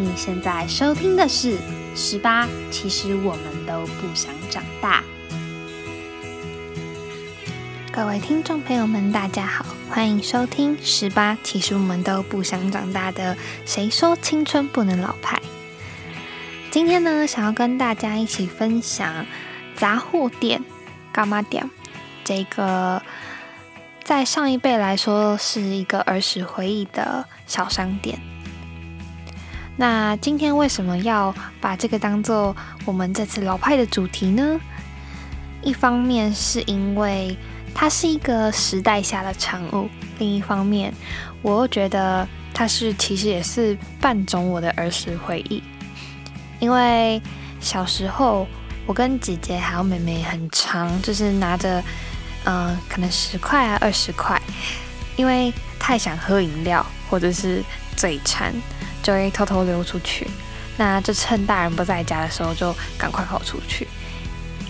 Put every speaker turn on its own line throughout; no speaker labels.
你现在收听的是《十八》，其实我们都不想长大。各位听众朋友们，大家好，欢迎收听《十八》，其实我们都不想长大的。谁说青春不能老派？今天呢，想要跟大家一起分享杂货店干妈店这个，在上一辈来说是一个儿时回忆的小商店。那今天为什么要把这个当做我们这次老派的主题呢？一方面是因为它是一个时代下的产物，另一方面我又觉得它是其实也是半种我的儿时回忆。因为小时候我跟姐姐还有妹妹很长，就是拿着嗯可能十块啊二十块，因为太想喝饮料或者是嘴馋，就会偷偷溜出去。那就趁大人不在家的时候，就赶快跑出去。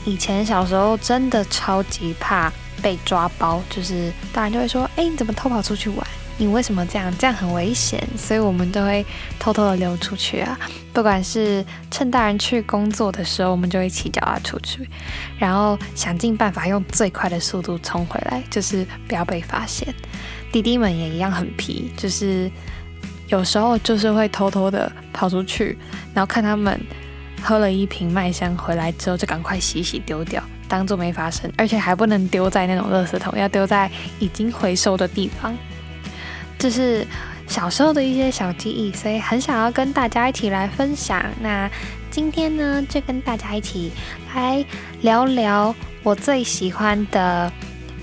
以前小时候真的超级怕被抓包，就是大人就会说：“哎，你怎么偷跑出去玩？你为什么这样？这样很危险。”所以我们都会偷偷的溜出去啊。不管是趁大人去工作的时候，我们就会骑脚踏出去，然后想尽办法用最快的速度冲回来，就是不要被发现。弟弟们也一样很皮，就是有时候就是会偷偷的跑出去，然后看他们。喝了一瓶麦香回来之后，就赶快洗洗丢掉，当做没发生，而且还不能丢在那种垃圾桶，要丢在已经回收的地方。这是小时候的一些小记忆，所以很想要跟大家一起来分享。那今天呢，就跟大家一起来聊聊我最喜欢的，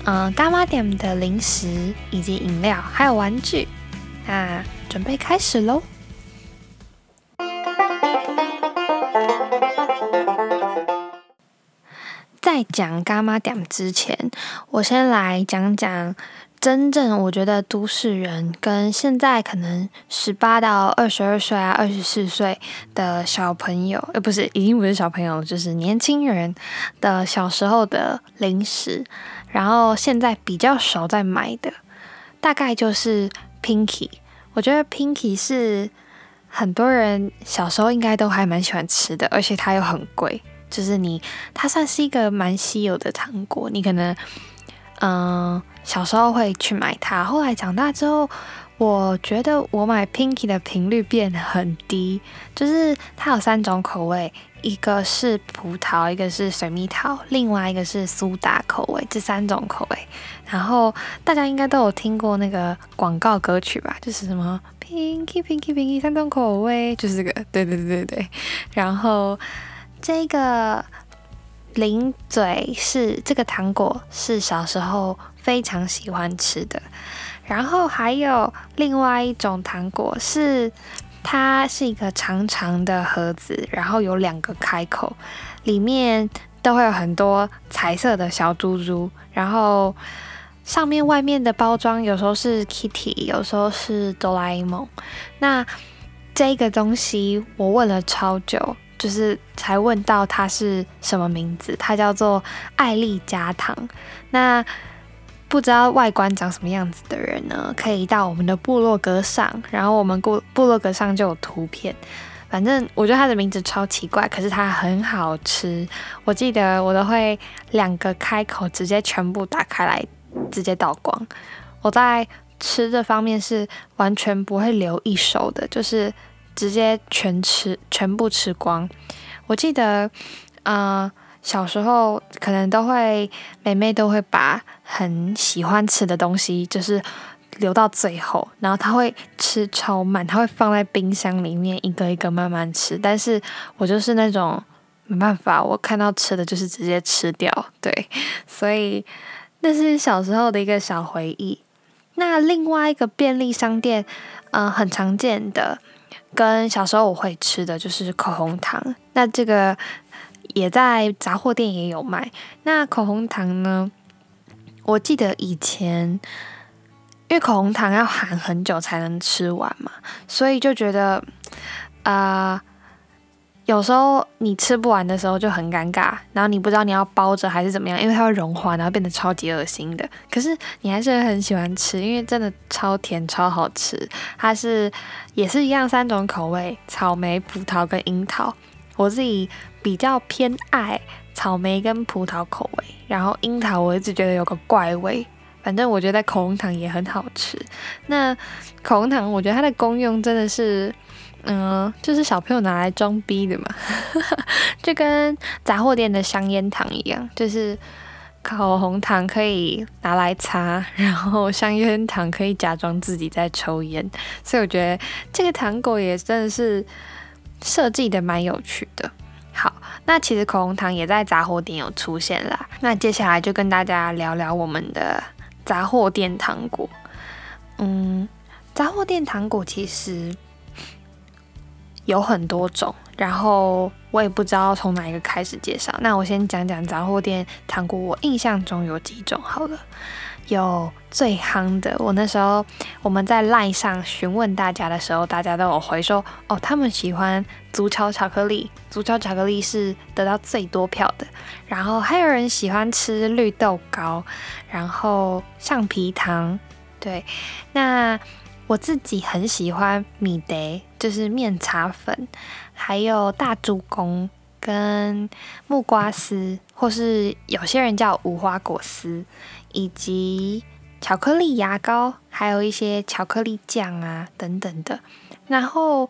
嗯，干妈店的零食以及饮料，还有玩具。那准备开始喽！在讲干妈点之前，我先来讲讲真正我觉得都市人跟现在可能十八到二十二岁啊、二十四岁的小朋友，呃，不是，已经不是小朋友，就是年轻人的小时候的零食，然后现在比较少在买的，大概就是 Pinky。我觉得 Pinky 是很多人小时候应该都还蛮喜欢吃的，而且它又很贵。就是你，它算是一个蛮稀有的糖果。你可能，嗯，小时候会去买它，后来长大之后，我觉得我买 Pinky 的频率变很低。就是它有三种口味，一个是葡萄，一个是水蜜桃，另外一个是苏打口味。这三种口味，然后大家应该都有听过那个广告歌曲吧？就是什么 Pinky Pinky Pinky 三种口味，就是这个。对对对对，然后。这个零嘴是这个糖果，是小时候非常喜欢吃的。然后还有另外一种糖果，是它是一个长长的盒子，然后有两个开口，里面都会有很多彩色的小珠珠。然后上面外面的包装有时候是 Kitty，有时候是哆啦 A 梦。那这个东西我问了超久。就是才问到它是什么名字，它叫做艾丽加糖。那不知道外观长什么样子的人呢，可以到我们的部落格上，然后我们部部落格上就有图片。反正我觉得它的名字超奇怪，可是它很好吃。我记得我都会两个开口直接全部打开来，直接倒光。我在吃这方面是完全不会留一手的，就是。直接全吃，全部吃光。我记得，呃，小时候可能都会，妹妹都会把很喜欢吃的东西，就是留到最后，然后她会吃超慢，她会放在冰箱里面一个一个慢慢吃。但是我就是那种没办法，我看到吃的就是直接吃掉，对，所以那是小时候的一个小回忆。那另外一个便利商店，嗯，很常见的。跟小时候我会吃的就是口红糖，那这个也在杂货店也有卖。那口红糖呢？我记得以前因为口红糖要含很久才能吃完嘛，所以就觉得啊，有时候你吃不完的时候就很尴尬，然后你不知道你要包着还是怎么样，因为它会融化，然后变得超级恶心的。可是你还是很喜欢吃，因为真的超甜超好吃。它是也是一样三种口味：草莓、葡萄跟樱桃。我自己比较偏爱草莓跟葡萄口味，然后樱桃我一直觉得有个怪味。反正我觉得口红糖也很好吃。那口红糖，我觉得它的功用真的是。嗯，就是小朋友拿来装逼的嘛，就跟杂货店的香烟糖一样，就是口红糖可以拿来擦，然后香烟糖可以假装自己在抽烟，所以我觉得这个糖果也真的是设计的蛮有趣的。好，那其实口红糖也在杂货店有出现啦。那接下来就跟大家聊聊我们的杂货店糖果。嗯，杂货店糖果其实。有很多种，然后我也不知道从哪一个开始介绍。那我先讲讲杂货店糖果，我印象中有几种好了。有最夯的，我那时候我们在 LINE 上询问大家的时候，大家都有回说，哦，他们喜欢足球巧克力，足球巧克力是得到最多票的。然后还有人喜欢吃绿豆糕，然后橡皮糖，对，那。我自己很喜欢米德，就是面茶粉，还有大猪公跟木瓜丝，或是有些人叫无花果丝，以及巧克力牙膏，还有一些巧克力酱啊等等的。然后，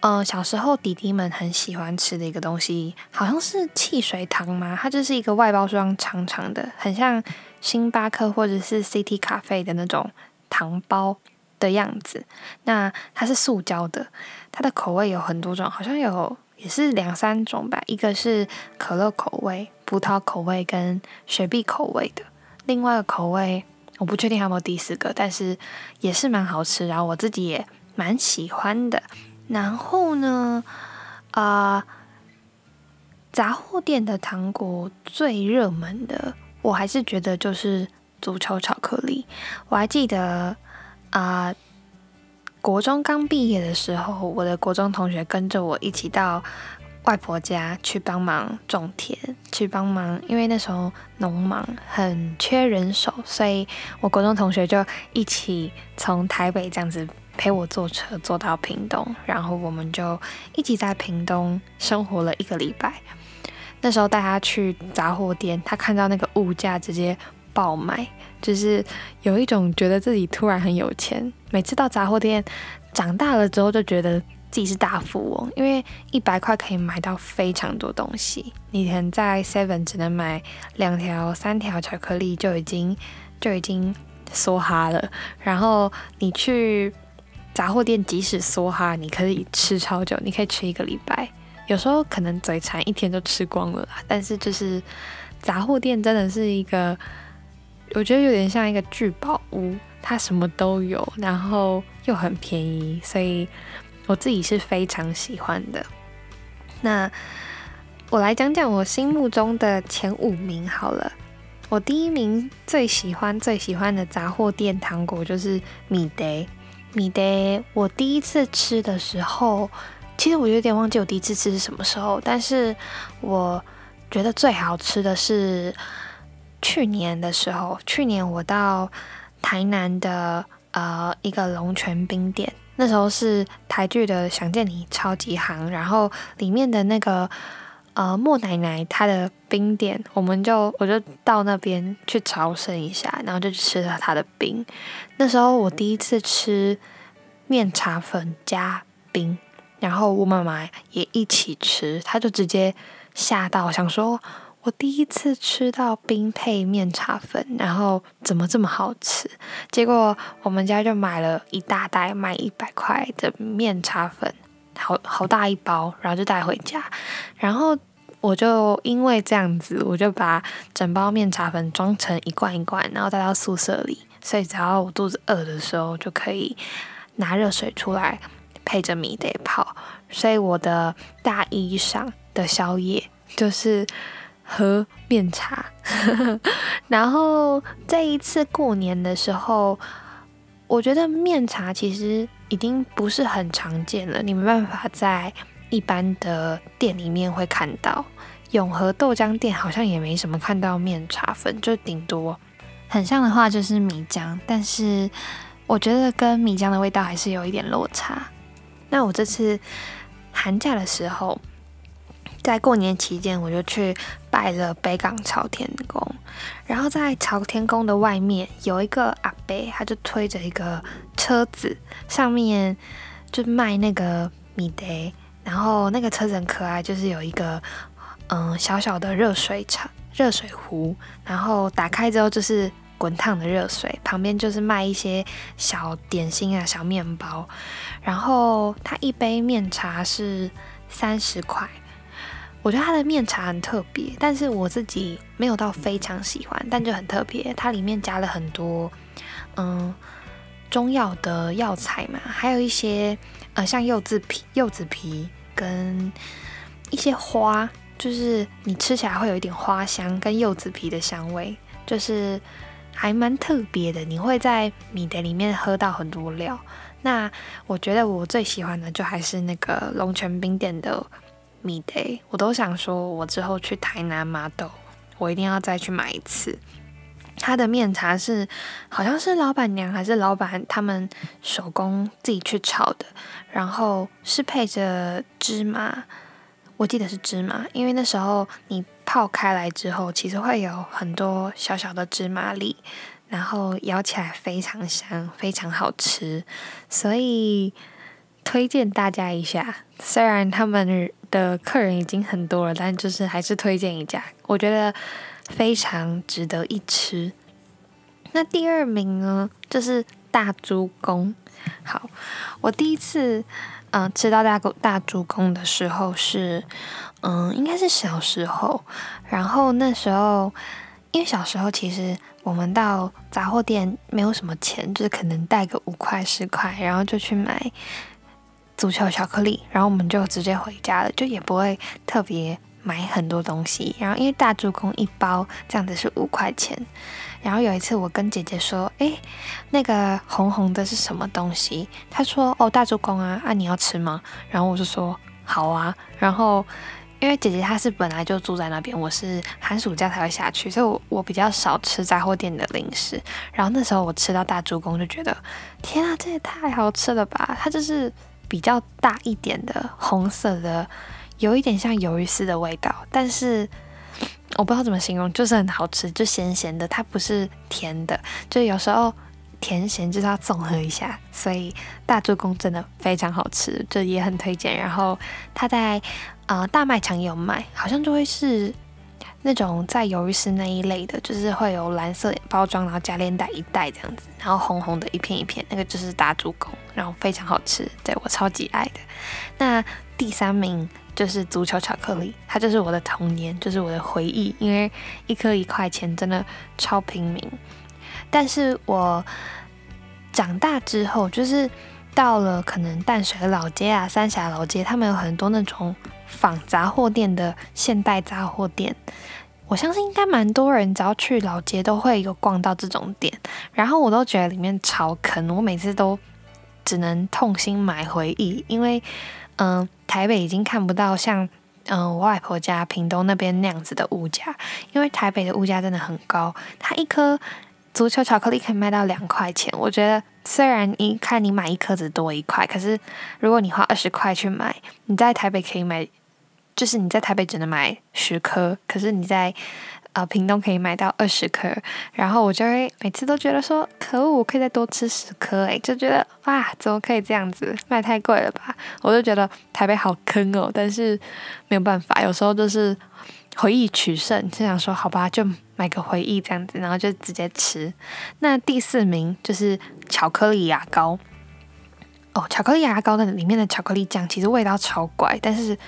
呃，小时候弟弟们很喜欢吃的一个东西，好像是汽水糖吗？它就是一个外包装长长的，很像星巴克或者是 City 咖啡的那种糖包。的样子，那它是塑胶的，它的口味有很多种，好像有也是两三种吧，一个是可乐口味、葡萄口味跟雪碧口味的，另外一个口味我不确定还有没有第四个，但是也是蛮好吃，然后我自己也蛮喜欢的。然后呢，啊，杂货店的糖果最热门的，我还是觉得就是足球巧克力，我还记得。啊，国中刚毕业的时候，我的国中同学跟着我一起到外婆家去帮忙种田，去帮忙，因为那时候农忙很缺人手，所以我国中同学就一起从台北这样子陪我坐车坐到屏东，然后我们就一起在屏东生活了一个礼拜。那时候带他去杂货店，他看到那个物价直接。爆买，就是有一种觉得自己突然很有钱。每次到杂货店，长大了之后就觉得自己是大富翁，因为一百块可以买到非常多东西。你可能在 Seven 只能买两条、三条巧克力就已经就已经梭哈了。然后你去杂货店，即使梭哈，你可以吃超久，你可以吃一个礼拜。有时候可能嘴馋，一天就吃光了啦。但是就是杂货店真的是一个。我觉得有点像一个聚宝屋，它什么都有，然后又很便宜，所以我自己是非常喜欢的。那我来讲讲我心目中的前五名好了。我第一名最喜欢最喜欢的杂货店糖果就是米德。米德，我第一次吃的时候，其实我有点忘记我第一次吃是什么时候，但是我觉得最好吃的是。去年的时候，去年我到台南的呃一个龙泉冰店，那时候是台剧的《想见你》超级行，然后里面的那个呃莫奶奶她的冰店，我们就我就到那边去朝圣一下，然后就吃了她的冰。那时候我第一次吃面茶粉加冰，然后我妈妈也一起吃，她就直接吓到想说。我第一次吃到冰配面茶粉，然后怎么这么好吃？结果我们家就买了一大袋，卖一百块的面茶粉，好好大一包，然后就带回家。然后我就因为这样子，我就把整包面茶粉装成一罐一罐，然后带到宿舍里。所以只要我肚子饿的时候，就可以拿热水出来配着米得泡。所以我的大衣上的宵夜就是。喝面茶，然后这一次过年的时候，我觉得面茶其实已经不是很常见了。你没办法在一般的店里面会看到。永和豆浆店好像也没什么看到面茶粉，就顶多很像的话就是米浆，但是我觉得跟米浆的味道还是有一点落差。那我这次寒假的时候，在过年期间，我就去拜了北港朝天宫，然后在朝天宫的外面有一个阿伯，他就推着一个车子，上面就卖那个米德，然后那个车子很可爱，就是有一个。嗯，小小的热水厂、热水壶，然后打开之后就是滚烫的热水，旁边就是卖一些小点心啊、小面包，然后它一杯面茶是三十块。我觉得它的面茶很特别，但是我自己没有到非常喜欢，但就很特别。它里面加了很多嗯中药的药材嘛，还有一些呃像柚子皮、柚子皮跟一些花。就是你吃起来会有一点花香跟柚子皮的香味，就是还蛮特别的。你会在米德里面喝到很多料。那我觉得我最喜欢的就还是那个龙泉冰店的米德，我都想说，我之后去台南麻豆，我一定要再去买一次。它的面茶是好像是老板娘还是老板他们手工自己去炒的，然后是配着芝麻。我记得是芝麻，因为那时候你泡开来之后，其实会有很多小小的芝麻粒，然后咬起来非常香，非常好吃，所以推荐大家一下。虽然他们的客人已经很多了，但就是还是推荐一家，我觉得非常值得一吃。那第二名呢，就是大猪公。好，我第一次。嗯，吃到大公大猪公的时候是，嗯，应该是小时候。然后那时候，因为小时候其实我们到杂货店没有什么钱，就是可能带个五块十块，然后就去买足球巧克力，然后我们就直接回家了，就也不会特别买很多东西。然后因为大助攻一包这样子是五块钱。然后有一次，我跟姐姐说：“哎，那个红红的是什么东西？”她说：“哦，大助攻啊，啊，你要吃吗？”然后我就说：“好啊。”然后因为姐姐她是本来就住在那边，我是寒暑假才会下去，所以我我比较少吃杂货店的零食。然后那时候我吃到大猪公，就觉得天啊，这也太好吃了吧！它就是比较大一点的红色的，有一点像鱿鱼丝的味道，但是。我不知道怎么形容，就是很好吃，就咸咸的，它不是甜的，就有时候甜咸就是要综合一下，所以大猪公真的非常好吃，就也很推荐。然后它在呃大卖场也有卖，好像就会是那种在鱿鱼丝那一类的，就是会有蓝色包装，然后加链袋一袋这样子，然后红红的一片一片，那个就是大猪公，然后非常好吃，对我超级爱的。那第三名。就是足球巧克力，它就是我的童年，就是我的回忆。因为一颗一块钱，真的超平民。但是我长大之后，就是到了可能淡水老街啊、三峡老街，他们有很多那种仿杂货店的现代杂货店。我相信应该蛮多人只要去老街都会有逛到这种店，然后我都觉得里面超坑，我每次都只能痛心买回忆，因为。嗯，台北已经看不到像嗯我外婆家屏东那边那样子的物价，因为台北的物价真的很高。它一颗足球巧克力可以卖到两块钱，我觉得虽然你看你买一颗只多一块，可是如果你花二十块去买，你在台北可以买，就是你在台北只能买十颗，可是你在。呃，屏东可以买到二十颗，然后我就会每次都觉得说，可恶，我可以再多吃十颗，诶，就觉得哇，怎么可以这样子卖太贵了吧？我就觉得台北好坑哦，但是没有办法，有时候就是回忆取胜，就想说好吧，就买个回忆这样子，然后就直接吃。那第四名就是巧克力牙膏，哦，巧克力牙膏的里面的巧克力酱其实味道超怪，但是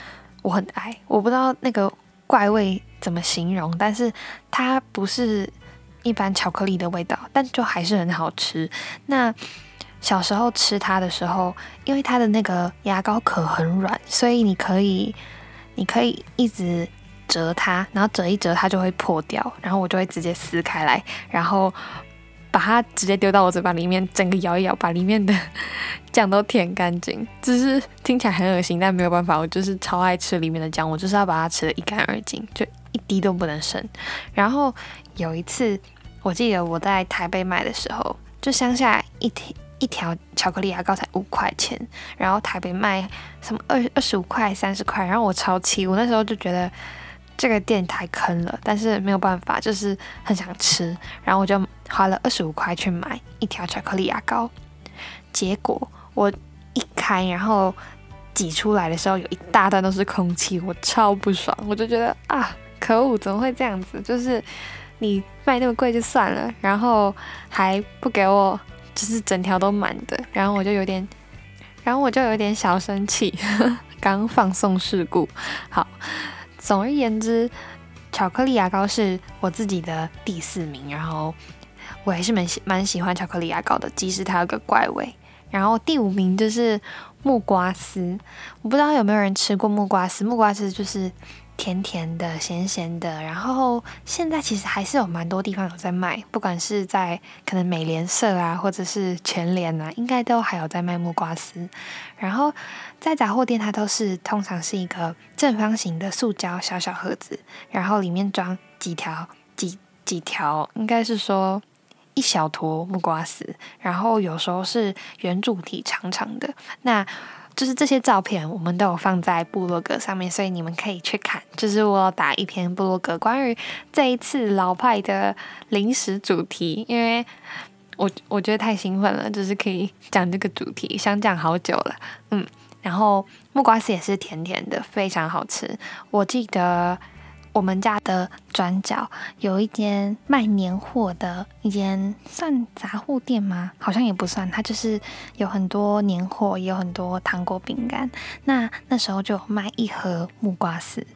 我很爱，我不知道那个怪味。怎么形容？但是它不是一般巧克力的味道，但就还是很好吃。那小时候吃它的时候，因为它的那个牙膏壳很软，所以你可以你可以一直折它，然后折一折它就会破掉，然后我就会直接撕开来，然后把它直接丢到我嘴巴里面，整个咬一咬，把里面的酱都舔干净。只是听起来很恶心，但没有办法，我就是超爱吃里面的酱，我就是要把它吃的一干二净，就一滴都不能剩。然后有一次，我记得我在台北买的时候，就乡下一条一条巧克力牙膏才五块钱，然后台北卖什么二二十五块、三十块，然后我超气，我那时候就觉得。这个店太坑了，但是没有办法，就是很想吃，然后我就花了二十五块去买一条巧克力牙膏。结果我一开，然后挤出来的时候，有一大段都是空气，我超不爽，我就觉得啊，可恶，怎么会这样子？就是你卖那么贵就算了，然后还不给我，就是整条都满的，然后我就有点，然后我就有点小生气，刚放送事故，好。总而言之，巧克力牙膏是我自己的第四名，然后我还是蛮喜蛮喜欢巧克力牙膏的，即使它有个怪味。然后第五名就是木瓜丝，我不知道有没有人吃过木瓜丝，木瓜丝就是。甜甜的、咸咸的，然后现在其实还是有蛮多地方有在卖，不管是在可能美联社啊，或者是全联啊，应该都还有在卖木瓜丝。然后在杂货店，它都是通常是一个正方形的塑胶小小盒子，然后里面装几条、几几条，应该是说一小坨木瓜丝，然后有时候是圆柱体长长的。那就是这些照片，我们都有放在部落格上面，所以你们可以去看。就是我打一篇部落格，关于这一次老派的零食主题，因为我我觉得太兴奋了，就是可以讲这个主题，想讲好久了。嗯，然后木瓜丝也是甜甜的，非常好吃。我记得。我们家的转角有一间卖年货的一间，算杂货店吗？好像也不算，它就是有很多年货，也有很多糖果、饼干。那那时候就卖一盒木瓜丝，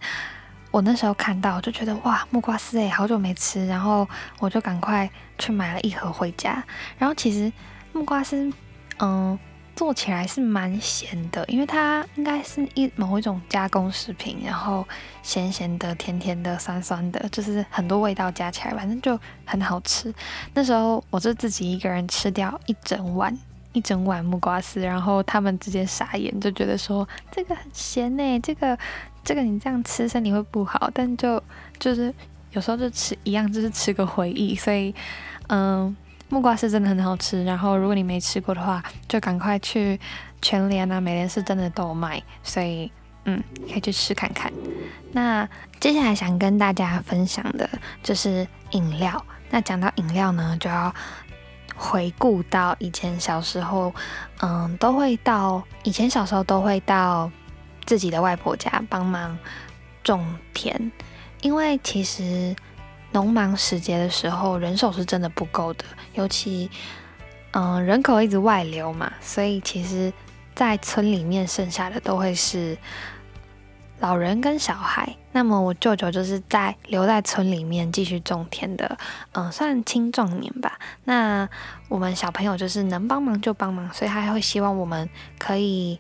我那时候看到就觉得哇，木瓜丝诶，好久没吃，然后我就赶快去买了一盒回家。然后其实木瓜丝，嗯。做起来是蛮咸的，因为它应该是一某一种加工食品，然后咸咸的、甜甜的、酸酸的，就是很多味道加起来，反正就很好吃。那时候我就自己一个人吃掉一整碗，一整碗木瓜丝，然后他们直接傻眼，就觉得说这个很咸呢，这个这个你这样吃身体会不好。但就就是有时候就吃一样，就是吃个回忆，所以嗯。木瓜是真的很好吃，然后如果你没吃过的话，就赶快去全联啊、美联是真的都有卖，所以嗯，可以去吃看看。那接下来想跟大家分享的就是饮料。那讲到饮料呢，就要回顾到以前小时候，嗯，都会到以前小时候都会到自己的外婆家帮忙种田，因为其实。农忙时节的时候，人手是真的不够的，尤其，嗯，人口一直外流嘛，所以其实，在村里面剩下的都会是老人跟小孩。那么我舅舅就是在留在村里面继续种田的，嗯，算青壮年吧。那我们小朋友就是能帮忙就帮忙，所以他会希望我们可以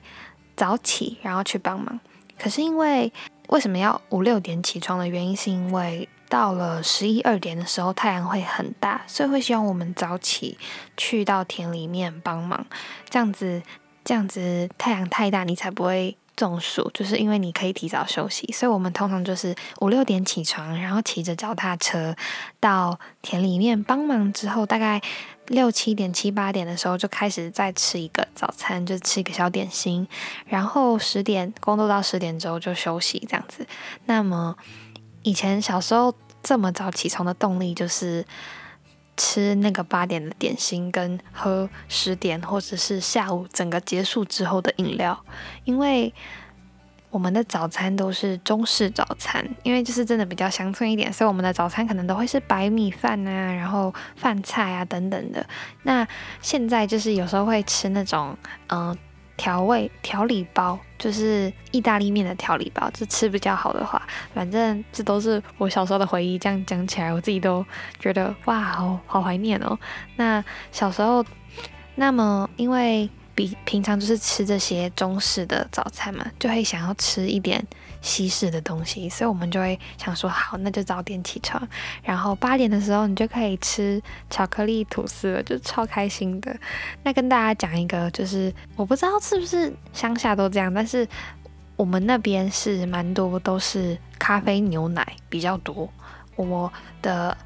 早起，然后去帮忙。可是因为为什么要五六点起床的原因，是因为。到了十一二点的时候，太阳会很大，所以会希望我们早起去到田里面帮忙。这样子，这样子太阳太大，你才不会中暑。就是因为你可以提早休息，所以我们通常就是五六点起床，然后骑着脚踏车到田里面帮忙。之后大概六七点、七八点的时候，就开始再吃一个早餐，就吃一个小点心。然后十点工作到十点之后就休息，这样子。那么。以前小时候这么早起床的动力就是吃那个八点的点心，跟喝十点或者是下午整个结束之后的饮料。因为我们的早餐都是中式早餐，因为就是真的比较乡村一点，所以我们的早餐可能都会是白米饭啊，然后饭菜啊等等的。那现在就是有时候会吃那种嗯。调味调理包就是意大利面的调理包，就吃比较好的话，反正这都是我小时候的回忆。这样讲起来，我自己都觉得哇，好好怀念哦。那小时候，那么因为比平常就是吃这些中式的早餐嘛，就会想要吃一点西式的东西，所以我们就会想说，好，那就早点起床，然后八点的时候你就可以吃巧克力吐司了，就超开心的。那跟大家讲一个，就是我不知道是不是乡下都这样，但是我们那边是蛮多都是咖啡牛奶比较多，我的。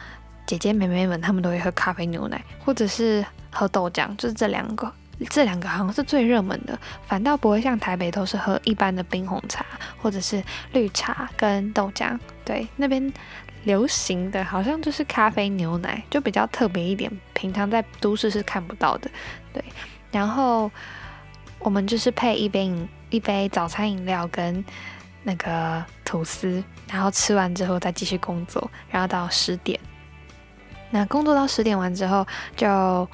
姐姐妹妹们，她们都会喝咖啡牛奶，或者是喝豆浆，就是这两个，这两个好像是最热门的，反倒不会像台北都是喝一般的冰红茶，或者是绿茶跟豆浆。对，那边流行的好像就是咖啡牛奶，就比较特别一点，平常在都市是看不到的。对，然后我们就是配一杯饮一杯早餐饮料跟那个吐司，然后吃完之后再继续工作，然后到十点。那工作到十点完之后，就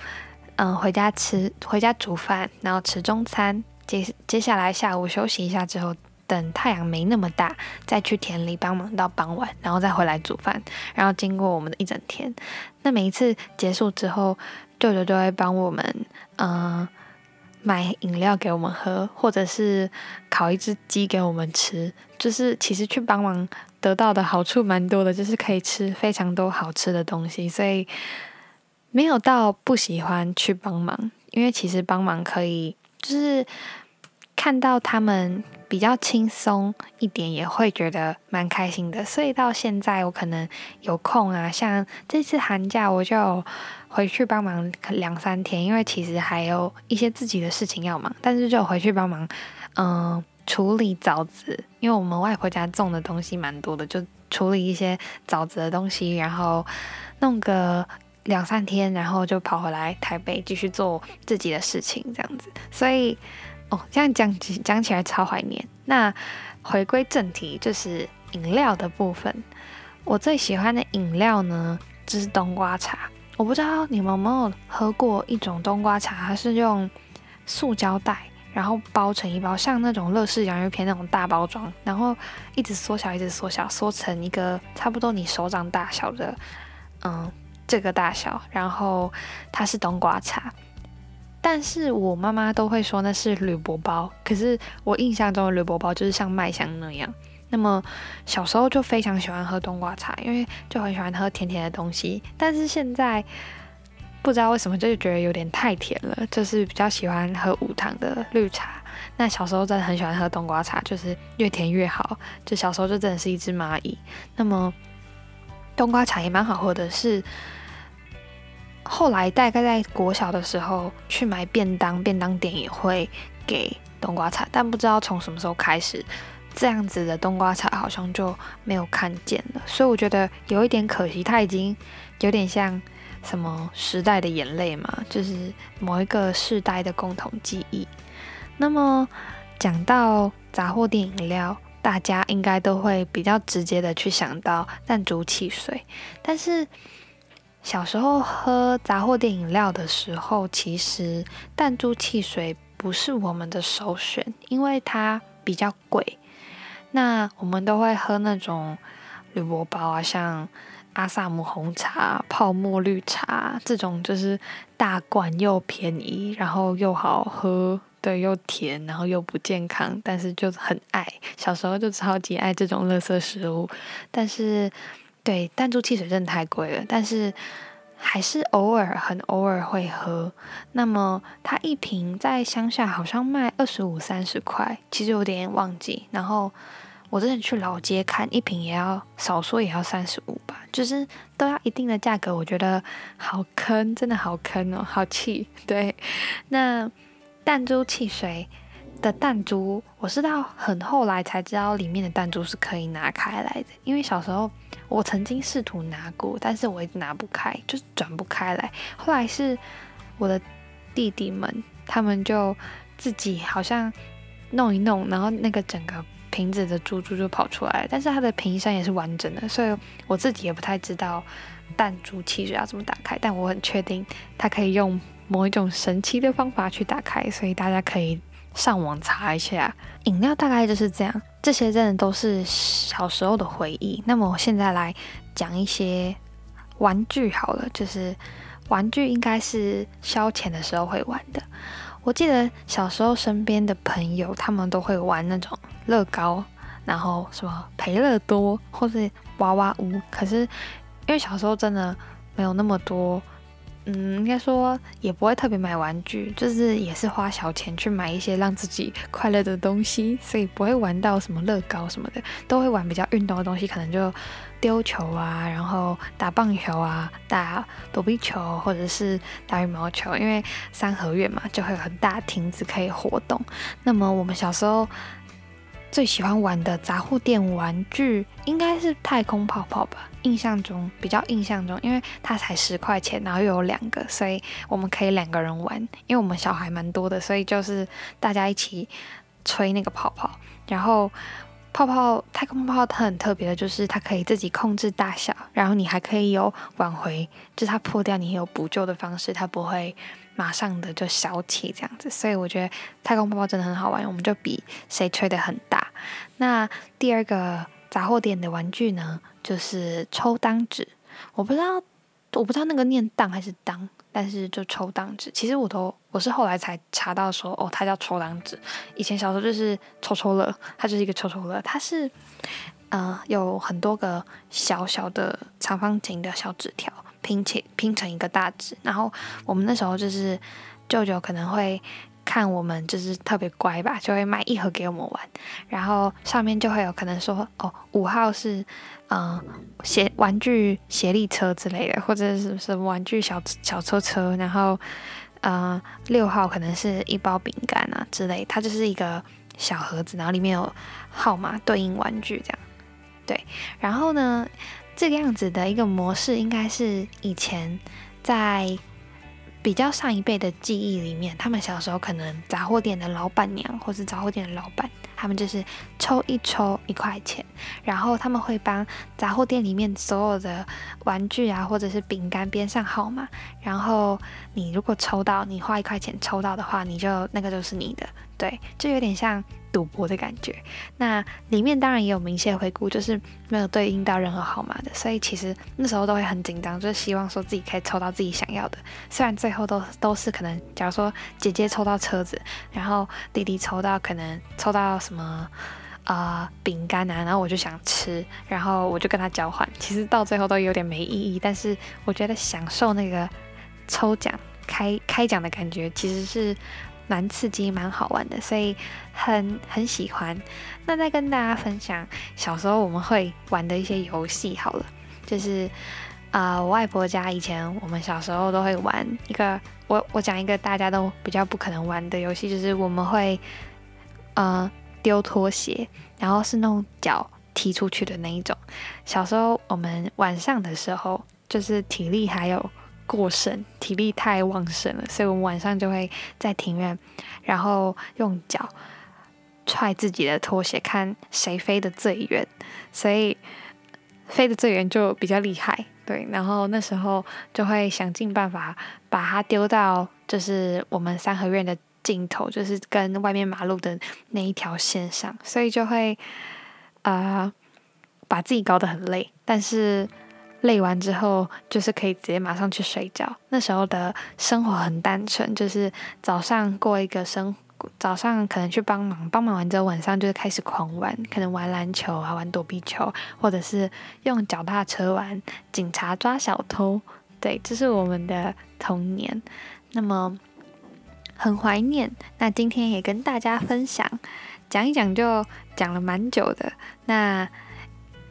嗯回家吃，回家煮饭，然后吃中餐。接接下来下午休息一下之后，等太阳没那么大，再去田里帮忙到傍晚，然后再回来煮饭。然后经过我们的一整天，那每一次结束之后，舅舅就会帮我们嗯买饮料给我们喝，或者是烤一只鸡给我们吃。就是其实去帮忙。得到的好处蛮多的，就是可以吃非常多好吃的东西，所以没有到不喜欢去帮忙。因为其实帮忙可以，就是看到他们比较轻松一点，也会觉得蛮开心的。所以到现在，我可能有空啊，像这次寒假我就回去帮忙两三天，因为其实还有一些自己的事情要忙，但是就回去帮忙，嗯。处理枣子，因为我们外婆家种的东西蛮多的，就处理一些枣子的东西，然后弄个两三天，然后就跑回来台北继续做自己的事情，这样子。所以，哦，这样讲起讲起来超怀念。那回归正题，就是饮料的部分。我最喜欢的饮料呢，就是冬瓜茶。我不知道你们有没有喝过一种冬瓜茶，它是用塑胶袋。然后包成一包，像那种乐事洋芋片那种大包装，然后一直缩小，一直缩小，缩成一个差不多你手掌大小的，嗯，这个大小。然后它是冬瓜茶，但是我妈妈都会说那是铝箔包，可是我印象中的铝箔包就是像麦香那样。那么小时候就非常喜欢喝冬瓜茶，因为就很喜欢喝甜甜的东西，但是现在。不知道为什么，就觉得有点太甜了，就是比较喜欢喝无糖的绿茶。那小时候真的很喜欢喝冬瓜茶，就是越甜越好。就小时候就真的是一只蚂蚁。那么冬瓜茶也蛮好喝的，是后来大概在国小的时候去买便当，便当店也会给冬瓜茶，但不知道从什么时候开始，这样子的冬瓜茶好像就没有看见了。所以我觉得有一点可惜，它已经有点像。什么时代的眼泪嘛，就是某一个世代的共同记忆。那么讲到杂货店饮料，大家应该都会比较直接的去想到弹珠汽水。但是小时候喝杂货店饮料的时候，其实弹珠汽水不是我们的首选，因为它比较贵。那我们都会喝那种铝箔包啊，像。阿萨姆红茶、泡沫绿茶这种就是大罐又便宜，然后又好喝，对，又甜，然后又不健康，但是就很爱。小时候就超级爱这种垃圾食物，但是对弹珠汽水真的太贵了，但是还是偶尔很偶尔会喝。那么它一瓶在乡下好像卖二十五、三十块，其实有点忘记。然后。我之前去老街看一瓶也要少说也要三十五吧，就是都要一定的价格，我觉得好坑，真的好坑哦，好气。对，那弹珠汽水的弹珠，我是到很后来才知道里面的弹珠是可以拿开来的，因为小时候我曾经试图拿过，但是我一直拿不开，就是转不开来。后来是我的弟弟们，他们就自己好像弄一弄，然后那个整个。瓶子的珠珠就跑出来，但是它的瓶身也是完整的，所以我自己也不太知道弹珠汽水要怎么打开，但我很确定它可以用某一种神奇的方法去打开，所以大家可以上网查一下。饮料大概就是这样，这些真的都是小时候的回忆。那么我现在来讲一些玩具好了，就是玩具应该是消遣的时候会玩的。我记得小时候身边的朋友，他们都会玩那种乐高，然后什么培乐多或是娃娃屋。可是因为小时候真的没有那么多。嗯，应该说也不会特别买玩具，就是也是花小钱去买一些让自己快乐的东西，所以不会玩到什么乐高什么的，都会玩比较运动的东西，可能就丢球啊，然后打棒球啊，打躲避球或者是打羽毛球，因为三合院嘛，就会有很大亭子可以活动。那么我们小时候。最喜欢玩的杂货店玩具应该是太空泡泡吧？印象中比较印象中，因为它才十块钱，然后又有两个，所以我们可以两个人玩。因为我们小孩蛮多的，所以就是大家一起吹那个泡泡。然后泡泡太空泡泡它很特别的就是它可以自己控制大小，然后你还可以有挽回，就是它破掉你有补救的方式，它不会。马上的就消气这样子，所以我觉得太空泡泡真的很好玩，我们就比谁吹的很大。那第二个杂货店的玩具呢，就是抽档纸。我不知道，我不知道那个念档还是当，但是就抽档纸。其实我都我是后来才查到说，哦，它叫抽档纸。以前小时候就是抽抽乐，它就是一个抽抽乐，它是呃有很多个小小的长方形的小纸条。拼起拼成一个大纸，然后我们那时候就是舅舅可能会看我们就是特别乖吧，就会买一盒给我们玩，然后上面就会有可能说哦五号是嗯协玩具协力车之类的，或者是什么玩具小小车车，然后嗯六号可能是一包饼干啊之类，它就是一个小盒子，然后里面有号码对应玩具这样，对，然后呢。这个样子的一个模式，应该是以前在比较上一辈的记忆里面，他们小时候可能杂货店的老板娘或是杂货店的老板，他们就是抽一抽一块钱，然后他们会帮杂货店里面所有的玩具啊或者是饼干编上号码，然后你如果抽到，你花一块钱抽到的话，你就那个就是你的，对，就有点像。赌博的感觉，那里面当然也有明显回顾，就是没有对应到任何号码的，所以其实那时候都会很紧张，就是希望说自己可以抽到自己想要的。虽然最后都都是可能，假如说姐姐抽到车子，然后弟弟抽到可能抽到什么啊饼干啊，然后我就想吃，然后我就跟他交换，其实到最后都有点没意义。但是我觉得享受那个抽奖开开奖的感觉，其实是。蛮刺激，蛮好玩的，所以很很喜欢。那再跟大家分享小时候我们会玩的一些游戏好了，就是啊，我外婆家以前我们小时候都会玩一个，我我讲一个大家都比较不可能玩的游戏，就是我们会呃丢拖鞋，然后是那种脚踢出去的那一种。小时候我们晚上的时候，就是体力还有。过剩，体力太旺盛了，所以我们晚上就会在庭院，然后用脚踹自己的拖鞋，看谁飞得最远，所以飞得最远就比较厉害。对，然后那时候就会想尽办法把它丢到就是我们三合院的尽头，就是跟外面马路的那一条线上，所以就会啊把自己搞得很累，但是。累完之后，就是可以直接马上去睡觉。那时候的生活很单纯，就是早上过一个生，早上可能去帮忙，帮忙完之后晚上就开始狂玩，可能玩篮球啊，玩躲避球，或者是用脚踏车玩警察抓小偷。对，这是我们的童年。那么很怀念。那今天也跟大家分享，讲一讲就讲了蛮久的。那。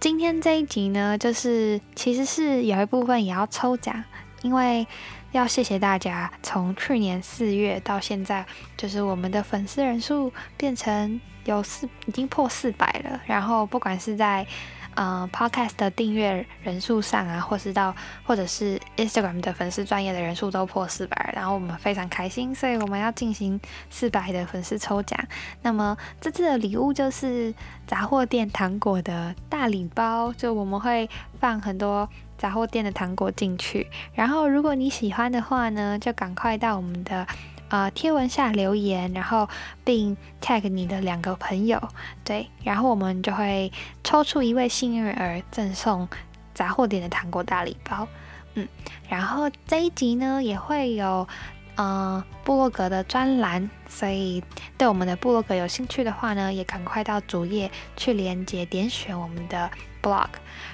今天这一集呢，就是其实是有一部分也要抽奖，因为要谢谢大家，从去年四月到现在，就是我们的粉丝人数变成有四，已经破四百了。然后不管是在呃，Podcast 的订阅人数上啊，或是到或者是 Instagram 的粉丝专业的人数都破四百，然后我们非常开心，所以我们要进行四百的粉丝抽奖。那么这次的礼物就是杂货店糖果的大礼包，就我们会放很多杂货店的糖果进去，然后如果你喜欢的话呢，就赶快到我们的。呃，贴文下留言，然后并 tag 你的两个朋友，对，然后我们就会抽出一位幸运儿，赠送杂货店的糖果大礼包。嗯，然后这一集呢，也会有呃部落格的专栏，所以对我们的部落格有兴趣的话呢，也赶快到主页去连接点选我们的 blog。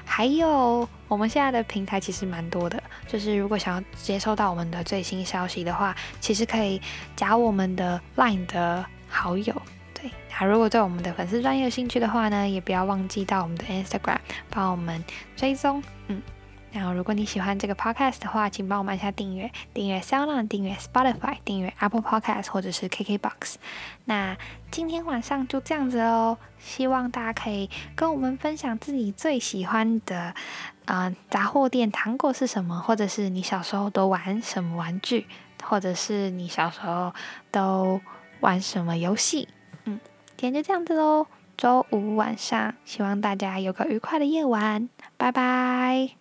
还有我们现在的平台其实蛮多的，就是如果想要接收到我们的最新消息的话，其实可以加我们的 line 的好友。对，那如果对我们的粉丝专业有兴趣的话呢，也不要忘记到我们的 Instagram 帮我们追踪。嗯。然后，如果你喜欢这个 podcast 的话，请帮我们按下订阅，订阅 Sound，订阅 Spotify，订阅 Apple Podcast 或者是 KKBox。那今天晚上就这样子喽，希望大家可以跟我们分享自己最喜欢的啊杂货店糖果是什么，或者是你小时候都玩什么玩具，或者是你小时候都玩什么游戏。嗯，今天就这样子喽，周五晚上，希望大家有个愉快的夜晚，拜拜。